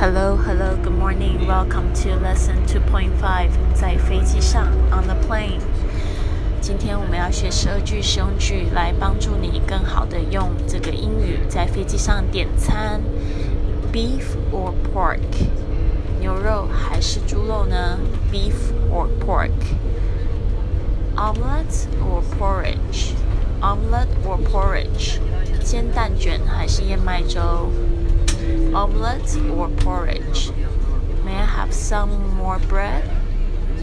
Hello, hello, good morning. Welcome to lesson 2.5. 在飞机上，on the plane. 今天我们要学十二句实用句，来帮助你更好的用这个英语在飞机上点餐。Beef or pork？牛肉还是猪肉呢？Beef or pork？Omelette or porridge？Omelette or porridge？煎蛋卷还是燕麦粥 ？omelette or porridge? May I have some more bread?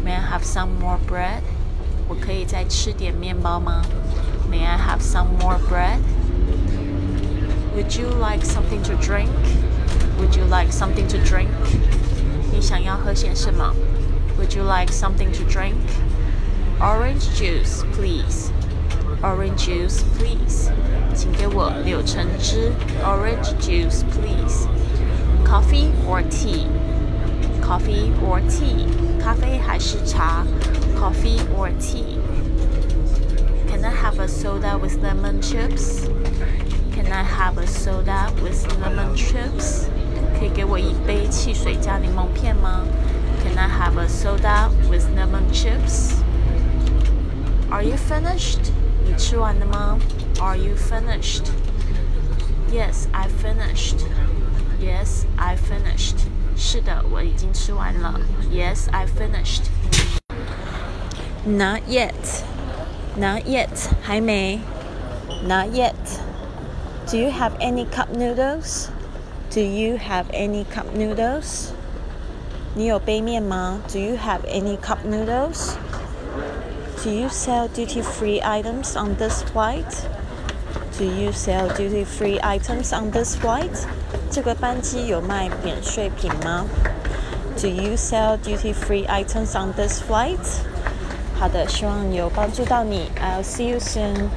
May I have some more bread? 我可以再吃点面包吗？May I have some more bread? Would you like something to drink? Would you like something to drink? 你想要喝些什么？Would you like something to drink? Orange juice, please. Orange juice, please. 请给我柳橙汁。Orange juice, please. Coffee or tea? Coffee or tea? 咖啡还是茶？Coffee or tea? Can I have a soda with lemon chips? Can I have a soda with lemon chips? 可以给我一杯汽水加柠檬片吗？Can I have a soda with lemon chips? Are you finished? 你吃完了吗？Are you finished? Yes, I finished. Yes, I finished. 是的，我已经吃完了。Yes, I finished. Not yet. Not yet. 还没。Not yet. Do you have any cup noodles? Do you have any cup noodles? 你有杯面吗？Do you have any cup noodles? Do you sell duty free items on this flight? Do you sell duty free items on this flight? 这个班机有卖免税品吗？Do you sell duty free items on this flight? 好的，希望有帮助到你。I'll see you soon.